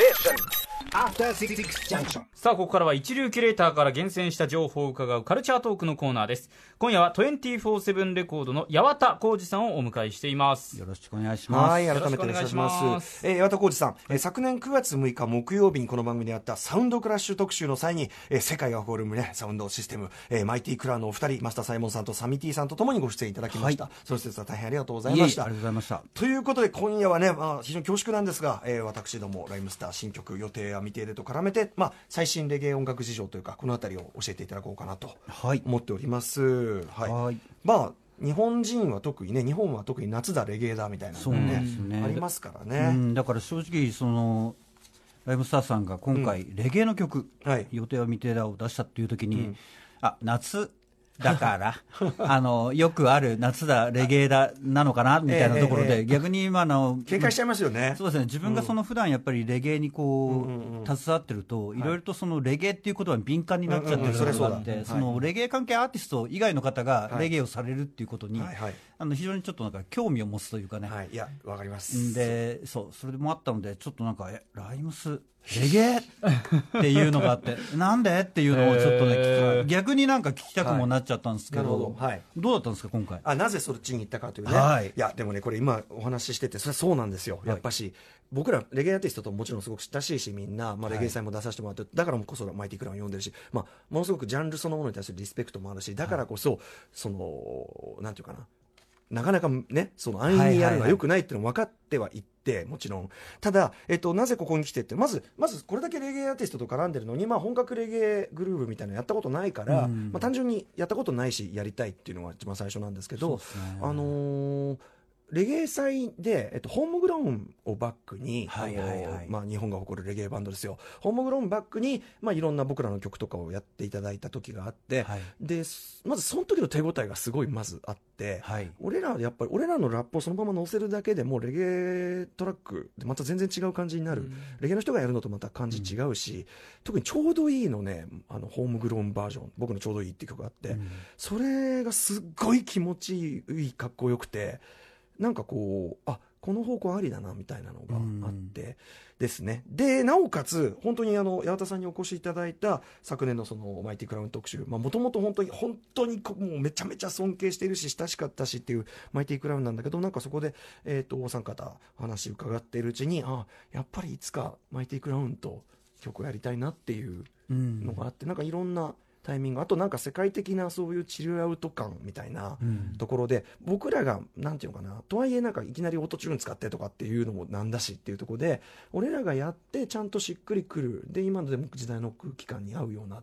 station. さあ、ここからは一流キュレーターから厳選した情報を伺うカルチャートークのコーナーです。今夜は24-7レコードの八幡浩二さんをお迎えしています。よろしくお願いします。はい、よ改めておろしくお願いし願いします。ますえー、岩田浩二さん、えー昨年9月6日木曜日にこの番組でやったサウンドクラッシュ特集の際に、えー世界が誇るね、サウンドシステム、えーマイティクラウンのお二人、マスターサイモンさんとサミティさんとともにご出演いただきました。はその説は大変ありがとうございいえいえ、あましたりがとう。ございました。ということで今夜はね、まあ、非常に恐縮なんですが、えー私どもライムスター新曲予定や未定でと絡めて、まあ、最新レゲエ音楽事情というかこの辺りを教えていただこうかなとはい。思っております。はい、はい。まあ日本人は特にね日本は特に夏だレゲエだみたいなのそうがねね。ありますからうね。ん、だから正直、その、ライムスターさんが今回、レゲエの曲、はい。予定は未定だを出したっていう時に、うん。あ、夏だから、あの、よくある夏だ、レゲエだ、なのかな、みたいなところええええで、逆に今あの、警戒しちゃいますよね。そうですね、自分がその普段やっぱりレゲエにこうんうん携わってると、いろいろとそのレゲエっていうことは敏感になっちゃってるところがあって、そうだそのレゲエ関係アーティスト以外の方がはいレゲエをされるっていうことに、はいはいあの非常にちょっとなんか興味を持つというかね、はい、いやわかります。でそうそれもあったので、ちょっとなんか、えライムス、レゲエ？っていうのがあって、なんで？っていうのをちょっとね、聞き逆になんか聞きたくもなっちゃったんですけはいど、はい。どうだったんですか、今回？あなぜそっちに行ったかというね、はい。やでもねこれ今お話ししててそれはそうなんですよ、やっぱし僕らレゲエアーティストともちろんすごく親しいしみんな、まあ、レゲエ祭も出させてもらって、だからこそマイティクラウン読んでるし、まあ、ものすごくジャンルそのものに対するリスペクトもあるしだからこそ、そのなんていうかななかなかね、その安易にやるのは良くないっていうのも分かってはいって、もちろん。ただ、えっと、なぜここに来てって、まず、まずこれだけレゲエアーティストと絡んでるのに、まあ本格レゲエグルーヴみたいなのやったことないから、うんまあ単純にやったことないし、やりたいっていうのが一番最初なんですけど、あのーレゲエ祭で、えっと、ホームグローンをバックに、はいはいはい。あのーまあ、日本が誇るレゲエバンドですよ。ホームグローンバックに、まあ、いろんな僕らの曲とかをやっていただいた時があって、はい。で、まずその時の手応えがすごいまずあって、はい。俺らやっぱり俺らのラップをそのまま載せるだけでもうレゲエトラックでまた全然違う感じになる、レゲエの人がやるのとまた感じ違うし、特にちょうどいいのねあのホームグローンバージョン。僕のちょうどいいって曲があって、それがすっごい気持ちいいかっこよくてなんかこうあこの方向ありだなみたいなのがあってですね、でなおかつ本当にあの八幡さんにお越しいただいた昨年のそのマイティクラウン特集。もともと本当に本当にこもうめちゃめちゃ尊敬しているし親しかったしっていうマイティクラウンなんだけどなんかそこで、えー、とお三方話伺っているうちにあやっぱりいつかマイティクラウンと曲をやりたいなっていううんのがあって、なんかいろんなタイミング。あとなんか世界的なそういうチルアウト感みたいなうん。ところで、僕らがなんていうのかなとはいえなんかいきなりオートチューン使ってとかっていうのもなんだしっていうところで俺らがやってちゃんとしっくりくる。で今のでも時代の空気感に合うような。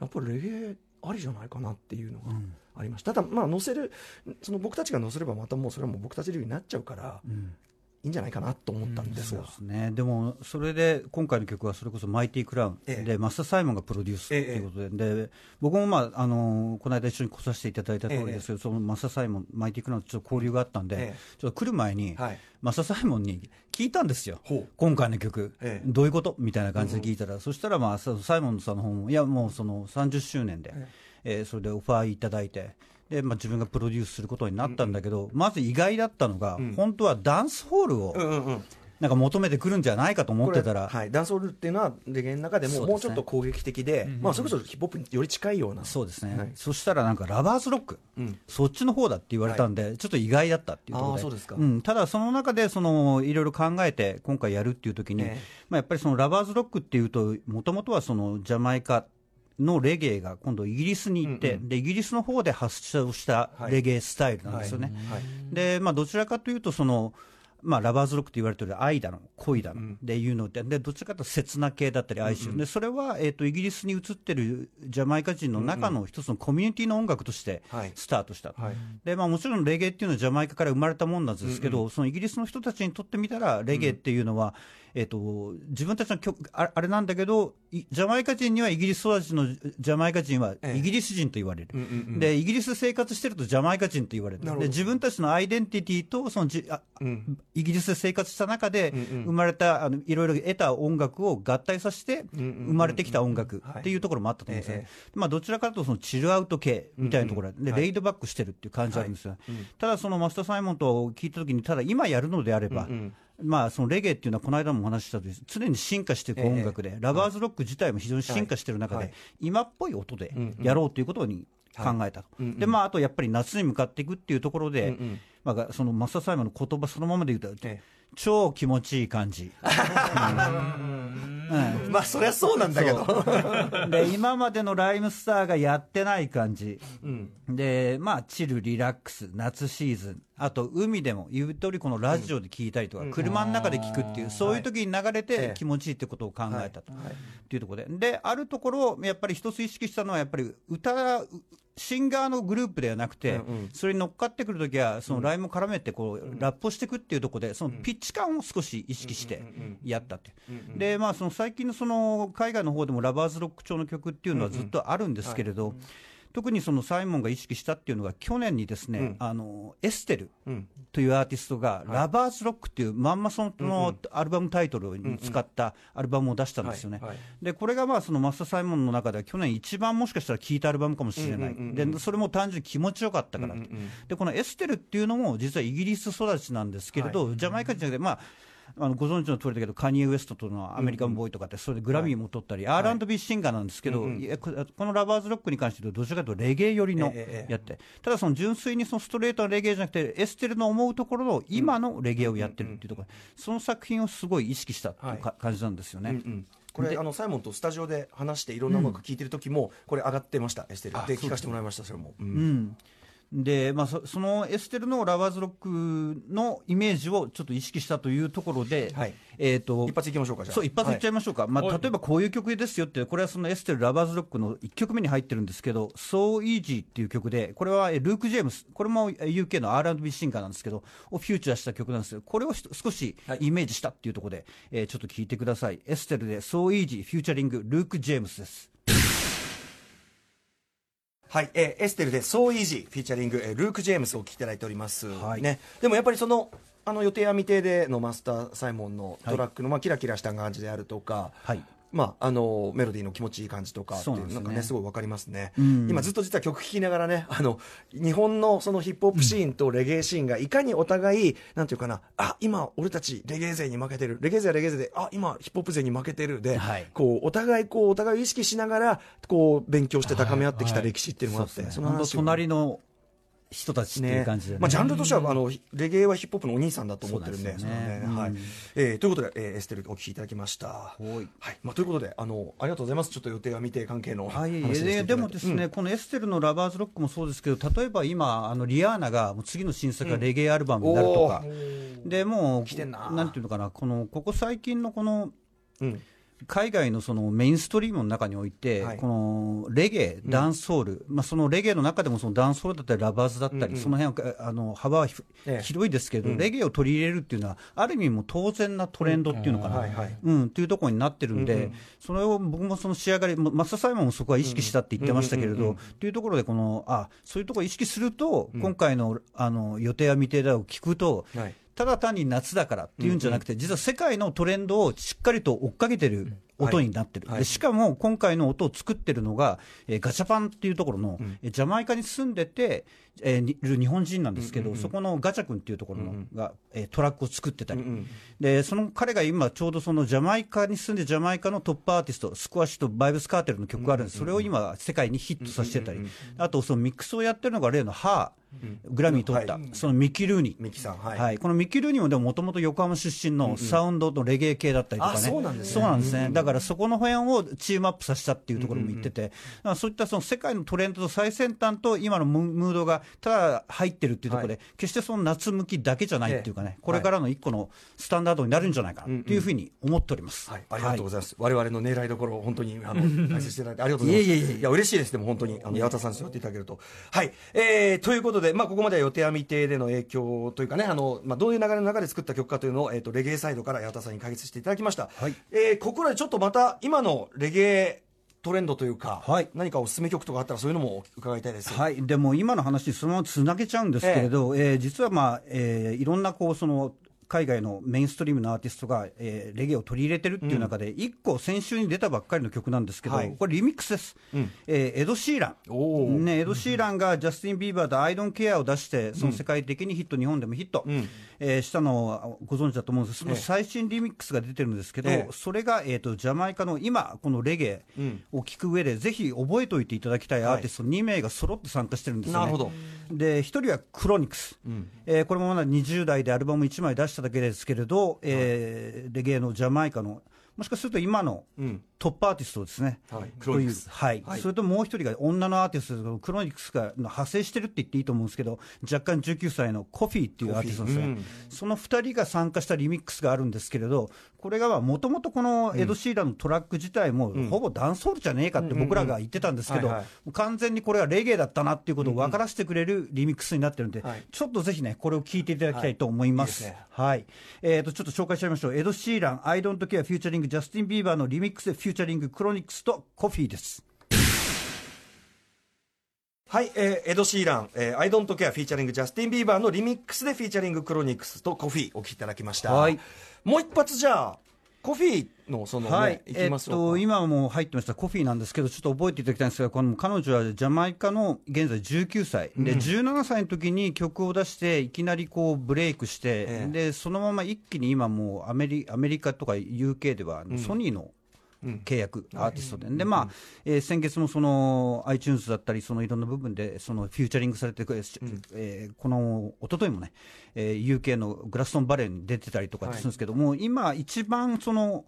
やっぱりレゲエありじゃないかなっていうのがうん。ありました、ただまあ載せるその僕たちが載せればまたもうそれはもう僕たち流になっちゃうからうんいいんじゃないかなと思ったんですが、そうですね、でもそれで今回の曲はそれこそマイティクラウンええ。で、マスター・サイモンがプロデュースということで、で僕も、まああのこの間一緒に来させていただいた通りですけど、そのマスター・サイモン、マイティクラウンとちょっと交流があったんで、ええ。ちょっと来る前に、はい。マスター・サイモンに聞いたんですよ。今回の曲、ええ。どういうこと？みたいな感じで聞いたら、そしたら、まあ、そサイモンさんの方も、いや、もうその30周年で、えーそれでオファーいただいて。でまあ、自分がプロデュースすることになったんだけど、まず意外だったのが、本当はダンスホールをうんうんうん。なんか求めてくるんじゃないかと思ってたら、はい、ダンスホールっていうのはレゲエの中でももうちょっと攻撃的で、まあ、それこそヒップホップにより近いような。そうですね、はい。そしたらなんかラバーズロック、うん。そっちの方だって言われたんで、ちょっと意外だったっていうところで。そうですか。ん、ただ、その中でそのいろいろ考えて、今回やるっていう時に、ええ。まあ、やっぱりそのラバーズロックっていうと、もともとはそのジャマイカのレゲエが今度、イギリスに行って、で、イギリスの方で発祥したレゲエスタイルなんですよね。はい。で、まあ、どちらかというとその、まあ、ラバーズロックと言われてる愛だの、恋だの、でいうので、でどちらかというと切な系だったり、哀愁、でそれは、えー、とイギリスに移ってるジャマイカ人の中の一つのコミュニティの音楽としてはい。スタートした、はい。でまあ、もちろんレゲエっていうのはジャマイカから生まれたもんなんですけど、そのイギリスの人たちにとってみたら、レゲエっていうのは、えー、と自分たちの曲ああれなんだけど、いジャマイカ人にはイギリス育ちのジャマイカ人はええ。イギリス人と言われる、うんうんうん。でイギリスで生活してるとジャマイカ人と言われる、なるで自分たちのアイデンティティとそのじあうん。イギリスで生活した中で生まれた、あのいろいろ得た音楽を合体させて生まれてきた音楽はい。っていうところもあったと思うんですよね、えまあ、どちらかというとそのチルアウト系みたいなところで、うんうんはい。レイドバックしてるっていう感じあるんですよ、うんただそのマスター・サイモンと聞いたときに、ただ今やるのであれば、うんうんまあ、そのレゲエっていうのは、この間もお話ししたとおり、常に進化していく音楽で、ラバーズロック自体も非常に進化している中で、はい。今っぽい音でやろうということに考えたと、でまあ、あとやっぱり夏に向かっていくっていうところで、まあ、そのマスター・サイモンの言葉そのままで言うと、え超気持ちいい感じ。うん。まあそりゃそうなんだけど。で今までのライムスターがやってない感じ、うん。でまあ、チル、リラックス、夏シーズン、あと海でも、言う通り、このラジオで聞いたりとか、車の中で聞くっていう、そういう時に流れええて気持ちいいってことを考えたと、はい。はい。っていうところで、であるところ、やっぱり一つ意識したのは、やっぱり歌、シンガーのグループではなくて、うんうん。それに乗っかってくるときは、そのライムを絡めてこう、ラップをしていくっていうところで、そのピッチ感を少し意識してやったって。いう。で、まあ、その最近のその海外の方でもラバーズロック調の曲っていうのはずっとあるんですけれど、特にそのサイモンが意識したっていうのが、去年にですね、うん。あのエステルうん。というアーティストが、ラバーズロックっていう、まんまそのアルバムタイトルに使ったアルバムを出したんですよね。はいはいでこれがまあそのマスター・サイモンの中では去年一番もしかしたら聴いたアルバムかもしれない、うんうんうんうん。でそれも単純に気持ちよかったから、うんうんうん。でこのエステルっていうのも実はイギリス育ちなんですけれど、ジャマイカ人じゃなくて、まあ、あのご存知の通りだけど、カニエ・ウエストとのアメリカンボーイとかって、それでグラミーも取ったり、R&B シンガーなんですけど、うんうん。いやここのラバーズロックに関して言うと、どちらかというとレゲエ寄りのやって、ただその純粋にそのストレートなレゲエじゃなくて、エステルの思うところの今のレゲエをやってるっていうところ、その作品をすごい意識したっていうか感じなんですよね。うんうん。これあのサイモンとスタジオで話していろんな音楽聴いてる時もこれ上がってました、エステル。で聞かせてもらいましたそれも、うん。うんでまあ、そそのエステルのラバーズロックのイメージをちょっと意識したというところで、はい。えー、と一発いきましょうかじゃあ。そう一発いっちゃいましょうか、まあ、はい。例えばこういう曲ですよって、これはそのエステル・ラバーズロックの1曲目に入ってるんですけど、So Easy っていう曲で、これはえルーク・ジェームス、これもえ UK の R&B シンガーなんですけど、をフューチャーした曲なんですけど、これを少しイメージしたっていうところで、えーちょっと聞いてください、エステルで So Easy フューチャリングルーク・ジェームスです。はい、えーエステルで「So Easy」フィーチャリング、えールーク・ジェームスをお聞きいただいております、はい。ね、でもやっぱりそのあの予定は未定でのマスター・サイモンのトラックの、まあ、キラキラした感じであるとか、はいまあ、あのメロディーの気持ちいい感じとかっていそうなんかねすごいわかりますね、うん。今ずっと実は曲聴きながらねあの日本のそのヒップホップシーンとレゲエシーンがいかにお互い、なんていうかなあ今俺たちレゲエ勢に負けてるレゲエ勢はレゲエ勢であ今ヒップホップ勢に負けてるで、はい。こうお互いこうお互いを意識しながらこう勉強して高め合ってきた歴史っていうのもあって、そうですね。本当その隣の人たちっていう感じで、ね。まあ、ジャンルとしてはあのレゲエはヒップホップのお兄さんだと思ってるんではい。うん。えーということで、えーエステルお聞きいただきました。はい。はい。まあ、ということであの、ありがとうございます、ちょっと予定は未定関係の話はい、ででもですね、このエステルのラバーズロックもそうですけど、例えば今、あのリアーナがもう次の新作がレゲエアルバムになるとか、でもう来てんな。なんていうのかな、このここ最近のこのうん海外のそのメインストリームの中において、はい。このレゲエ、ダンスソール、まあ、そのレゲエの中でもそのダンスソールだったり、ラバーズだったり、うん。うんその辺はあの幅はひええ。広いですけど、うん。レゲエを取り入れるっていうのは、ある意味もう当然なトレンドっていうのかな。はいはいうん、っていうところになってるんで、うんうん。それを僕もその仕上がり、もマスター・サイモンもそこは意識したって言ってましたけれど、うんうんうんうん。というところでこのあ、そういうところを意識すると、うん。今回のあの予定は未定だを聞くと、はいただ単に夏だからっていうんじゃなくて、実は世界のトレンドをしっかりと追っかけてる音になってる、はい。でしかも今回の音を作ってるのが、えーガチャパンっていうところの、うん。えージャマイカに住んでて、えーにいる日本人なんですけど、うんうんうん。そこのガチャ君っていうところの、うんうん。が、えートラックを作ってたり。うんうん。でその彼が今、ちょうどそのジャマイカに住んで、ジャマイカのトップアーティスト、スクワッシュとバイブスカーテルの曲があるんです、それを今、世界にヒットさせてたり、あとそのミックスをやってるのが例のハー、グラミー取った、はいそのミッキー・ルーニー。ミキさん、はい。はい、このミッキー・ルーニーもでももともと横浜出身のサウンドのレゲエ系だったりとかね、あそうなんですねだからそこの辺をチームアップさせたっていうところも言ってて、そういったその世界のトレンドと最先端と今のムムードがただ入ってるっていうところで、は決してその夏向きだけじゃないっていうかね、これからの一個のスタンダードになるんじゃないかなっていうふうに思っております。はい、ありがとうございます。我々の狙いどころを本当にあの解説していただいてありがとうございます。いえいえいえや嬉しいです。でも本当にあの八幡さん座っていただけると。はい、えー、ということでまあここまでは予定は未定での影響というかねあのまあどういう流れの中で作った曲かというのをえっ、とレゲエサイドから八幡さんに解説していただきました。はいえーここらでちょっとまた今のレゲエトレンドというか、はい何かおすすめ曲とかあったらそういうのも伺いたいです。はい、でも今の話にそのままつなげちゃうんですけれど、えー実は、まあえーいろんなこうその海外のメインストリームのアーティストが、えーレゲエを取り入れてるっていう中で、1個先週に出たばっかりの曲なんですけど、はい。これリミックスです、うん。えーエド・シーラン。ね、エド・シーランがジャスティン・ビーバーと「アイドン・ケア」を出して、その世界的にヒット、日本でもヒット、うん。えーしたのをご存知だと思うんです。その最新リミックスが出てるんですけど、ええ。それが、えー、とジャマイカの今、このレゲエうんを聴く上で、ぜひ覚えておいていただきたいアーティスト2名が揃って参加してるんですよね。なるほどで1人はクロニクス、ん。えーこれもまだ20代でアルバム1枚出しただけですけれど、えーレゲエのジャマイカの、もしかすると今のうん。トップアーティストですね。はい。クロニクス。はい、はい。それともう一人が女のアーティストクロニクスが派生してるって言っていいと思うんですけど、若干19歳のコフィーっていうアーティストですね、うん。その2人が参加したリミックスがあるんですけれど、これがもともとこのエド・シーランのトラック自体も、ほぼダンスホールじゃねえかって僕らが言ってたんですけど完全にこれはレゲエだったなっていうことを分からせてくれるリミックスになってるんで、はい。ちょっとぜひね、これを聞いていただきたいと思います。はい。いいですね。はい。えっ、と、ちょっと紹介しちゃいましょう。エド・シーラン、 I don't ジャスティン・ビーバーのリミックスで、フューチャリング、クロニクスとコフィーです。はい、えーエド・シーラン、えー、I don't care フィーチャリングジャスティン・ビーバーのリミックスでフィーチャリングクロニクスとコフィーお聴きいただきました。はいもう一発じゃあ、コフィーのそのね、はい、いえっきますよと、今もう入ってました。コフィーなんですけど、ちょっと覚えていただきたいんですが、この彼女はジャマイカの現在19歳、で17歳の時に曲を出して、いきなりこうブレイクして、ええ。でそのまま一気に今、もうアメリアメリカとか UK では、ソニーのうん契約、アーティストで、でまあえー先月もその iTunes だったり、そのいろんな部分でそのフューチャリングされて、えーこの一昨日もね、えー UK のグラストンバレーに出てたりとかするんですけども、今、一番その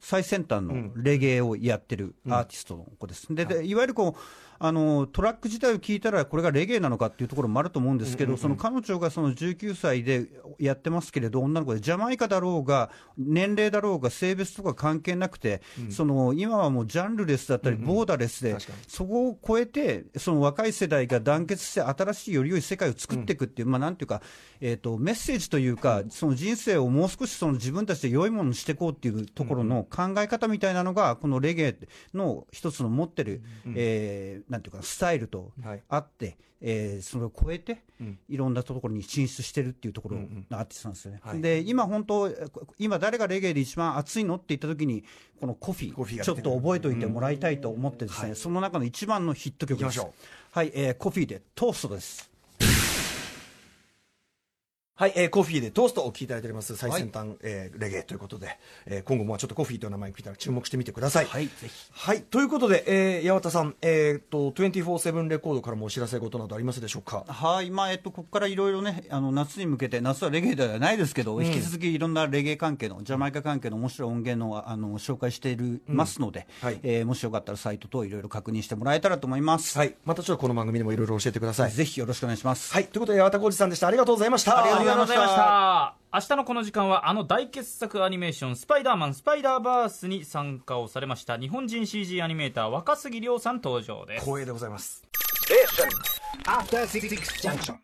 最先端のレゲエをやってるアーティストの子です。ででいわゆるこうあのトラック自体を聞いたら、これがレゲエなのかっていうところもあると思うんですけど、その彼女がその19歳でやってますけれど、女の子で、ジャマイカだろうが、年齢だろうが、性別とか関係なくて、その今はもうジャンルレスだったり、ボーダレスで確かに、そこを超えて、その若い世代が団結して、新しいより良い世界を作っていくっていう、まあなんていうか、えー、とメッセージというか、その人生をもう少しその自分たちで良いものにしていこうっていうところの考え方みたいなのが、このレゲエの一つの持ってる、えーなんていうか、スタイルとはい。あって、えーそれを超えて、うん。いろんなところに進出してるっていうところうんうん。のアーティストなんですよね。はい。で今本当、今誰がレゲエで一番熱いのって言った時に、このコフィコフィがちょっと覚えておいてもらいたいと思ってですね、はい。その中の一番のヒット曲です。はい、えーコフィでトーストです。はい、えーコフィーでトーストをお聞きいただいております最先端、えーレゲエということで、えー今後もちょっとコフィーという名前に聞いたら注目してみてください。はいぜひはい、ということで、えー、八幡さん、えー、と24-7レコードからもお知らせ事などありますでしょうか？はい、まあ、えっと、ここからいろいろね、あの、夏に向けて、夏はレゲエではないですけど、引き続きいろんなレゲエ関係の、ジャマイカ関係の面白い音源の、あの、紹介している、ますので、はいえーもしよかったらサイト等いろいろ確認してもらえたらと思います。はい、またちょっとこの番組でもいろいろ教えてください。ぜひよろしくお願いします。はい、ということで八幡浩二さんでした。ありがとうございました。ありがとうがとうございました明日のこの時間はあの大傑作アニメーション「スパイダーマンスパイダーバース」に参加をされました日本人 CG アニメーター若杉亮さん登場です光栄でございます。After Six Junction.